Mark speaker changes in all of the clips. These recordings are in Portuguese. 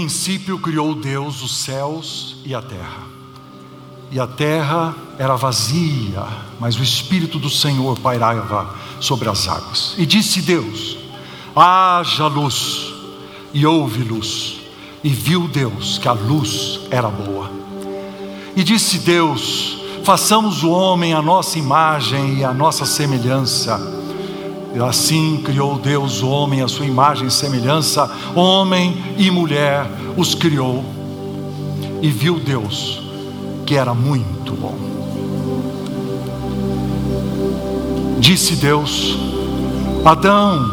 Speaker 1: princípio criou Deus os céus e a terra. E a terra era vazia, mas o Espírito do Senhor pairava sobre as águas. E disse Deus: haja luz, e houve luz. E viu Deus que a luz era boa. E disse Deus: façamos o homem a nossa imagem e a nossa semelhança assim criou Deus o homem à sua imagem e semelhança, homem e mulher os criou. E viu Deus que era muito bom. Disse Deus: Adão,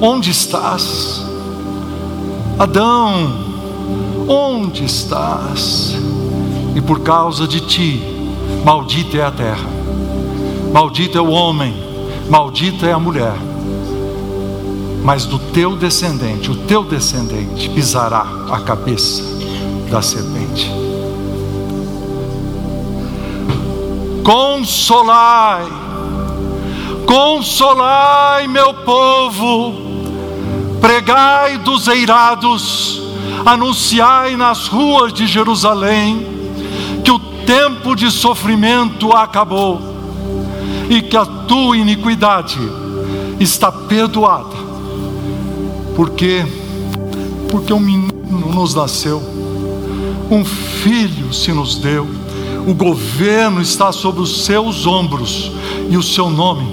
Speaker 1: onde estás? Adão, onde estás? E por causa de ti, maldita é a terra, maldito é o homem Maldita é a mulher, mas do teu descendente, o teu descendente pisará a cabeça da serpente. Consolai, consolai meu povo, pregai dos eirados, anunciai nas ruas de Jerusalém que o tempo de sofrimento acabou e que a tua iniquidade está perdoada. Porque porque um menino nos nasceu, um filho se nos deu, o governo está sobre os seus ombros e o seu nome,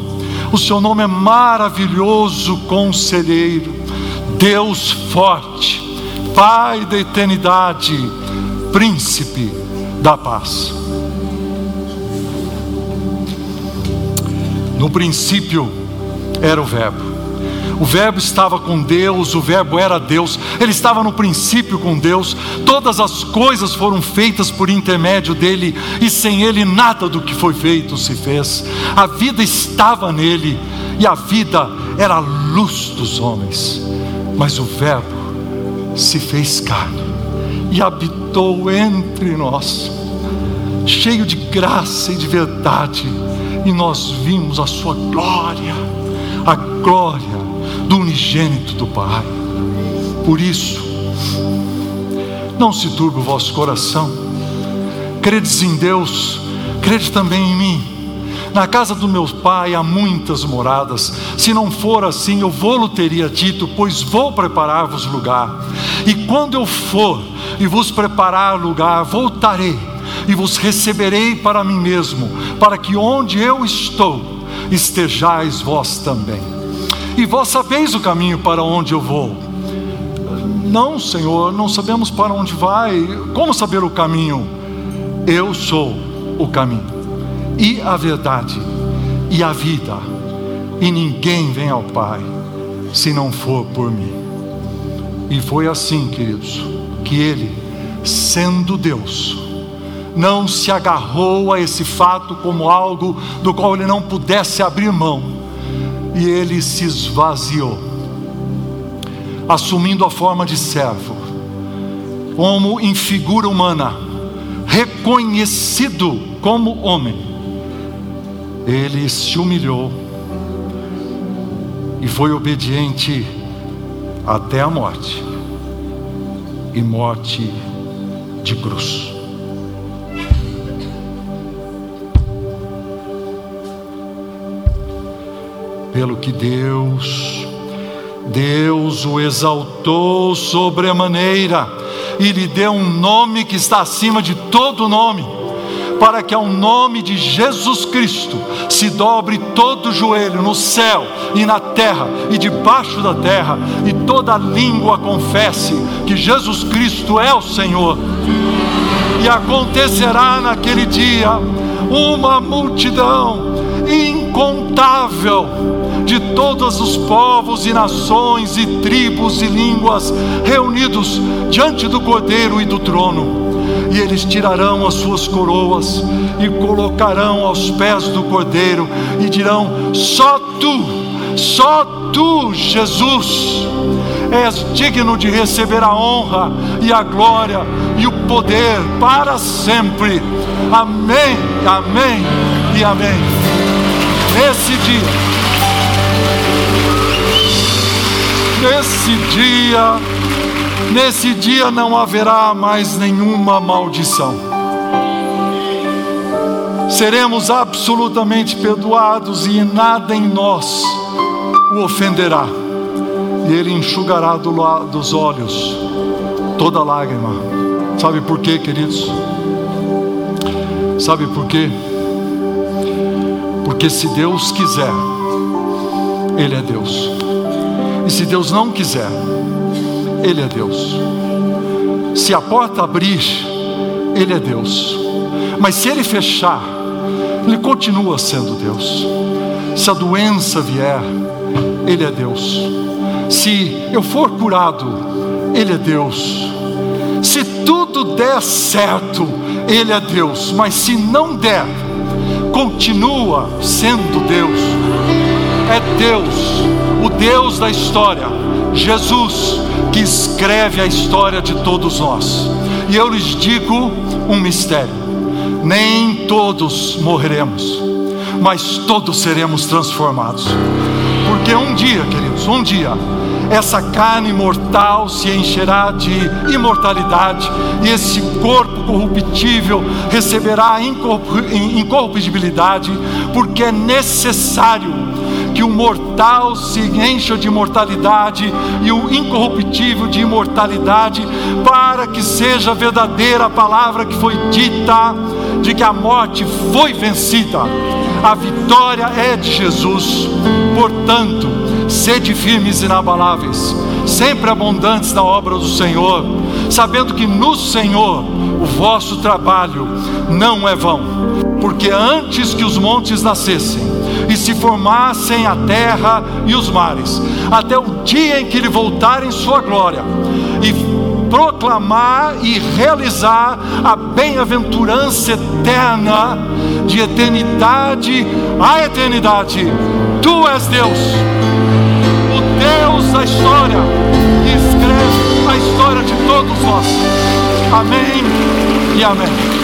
Speaker 1: o seu nome é maravilhoso conselheiro, Deus forte, Pai da eternidade, príncipe da paz. No princípio era o Verbo. O Verbo estava com Deus, o Verbo era Deus, ele estava no princípio com Deus, todas as coisas foram feitas por intermédio dele, e sem ele nada do que foi feito se fez. A vida estava nele, e a vida era a luz dos homens. Mas o Verbo se fez carne e habitou entre nós, cheio de graça e de verdade e nós vimos a sua glória, a glória do unigênito do Pai. Por isso, não se turbe o vosso coração, credes em Deus, crede também em mim. Na casa do meu pai há muitas moradas. Se não for assim, eu vou-lo teria dito, pois vou preparar-vos lugar. E quando eu for e vos preparar lugar, voltarei e vos receberei para mim mesmo, para que onde eu estou, estejais vós também. E vós sabeis o caminho para onde eu vou. Não, Senhor, não sabemos para onde vai. Como saber o caminho? Eu sou o caminho, e a verdade, e a vida. E ninguém vem ao Pai se não for por mim. E foi assim, queridos, que ele, sendo Deus, não se agarrou a esse fato como algo do qual ele não pudesse abrir mão, e ele se esvaziou, assumindo a forma de servo, como em figura humana, reconhecido como homem, ele se humilhou e foi obediente até a morte e morte de cruz. Pelo que Deus, Deus o exaltou sobremaneira e lhe deu um nome que está acima de todo nome, para que ao nome de Jesus Cristo se dobre todo joelho no céu e na terra e debaixo da terra, e toda língua confesse que Jesus Cristo é o Senhor. E acontecerá naquele dia uma multidão incontável de todos os povos e nações e tribos e línguas reunidos diante do Cordeiro e do trono. E eles tirarão as suas coroas e colocarão aos pés do Cordeiro e dirão: Só tu, só tu, Jesus, és digno de receber a honra e a glória e o poder para sempre. Amém, amém e amém. Nesse dia. Nesse dia, Nesse dia não haverá mais nenhuma maldição. Seremos absolutamente perdoados e nada em nós o ofenderá. E Ele enxugará do dos olhos toda lágrima. Sabe por quê, queridos? Sabe por quê? Porque se Deus quiser, Ele é Deus. E se Deus não quiser, Ele é Deus. Se a porta abrir, Ele é Deus. Mas se Ele fechar, Ele continua sendo Deus. Se a doença vier, Ele é Deus. Se eu for curado, Ele é Deus. Se tudo der certo, Ele é Deus. Mas se não der, continua sendo Deus. É Deus, o Deus da história, Jesus, que escreve a história de todos nós. E eu lhes digo um mistério: nem todos morreremos, mas todos seremos transformados. Porque um dia, queridos, um dia, essa carne mortal se encherá de imortalidade, e esse corpo corruptível receberá incorruptibilidade, porque é necessário que o mortal se encha de imortalidade e o incorruptível de imortalidade, para que seja verdadeira a palavra que foi dita de que a morte foi vencida. A vitória é de Jesus. Portanto, sede firmes e inabaláveis, sempre abundantes na obra do Senhor, sabendo que no Senhor o vosso trabalho não é vão, porque antes que os montes nascessem e se formassem a terra e os mares, até o dia em que ele voltar em sua glória e proclamar e realizar a bem-aventurança eterna de eternidade a eternidade. Tu és Deus, Deus da história, que escreve a história de todos nós. Amém e amém.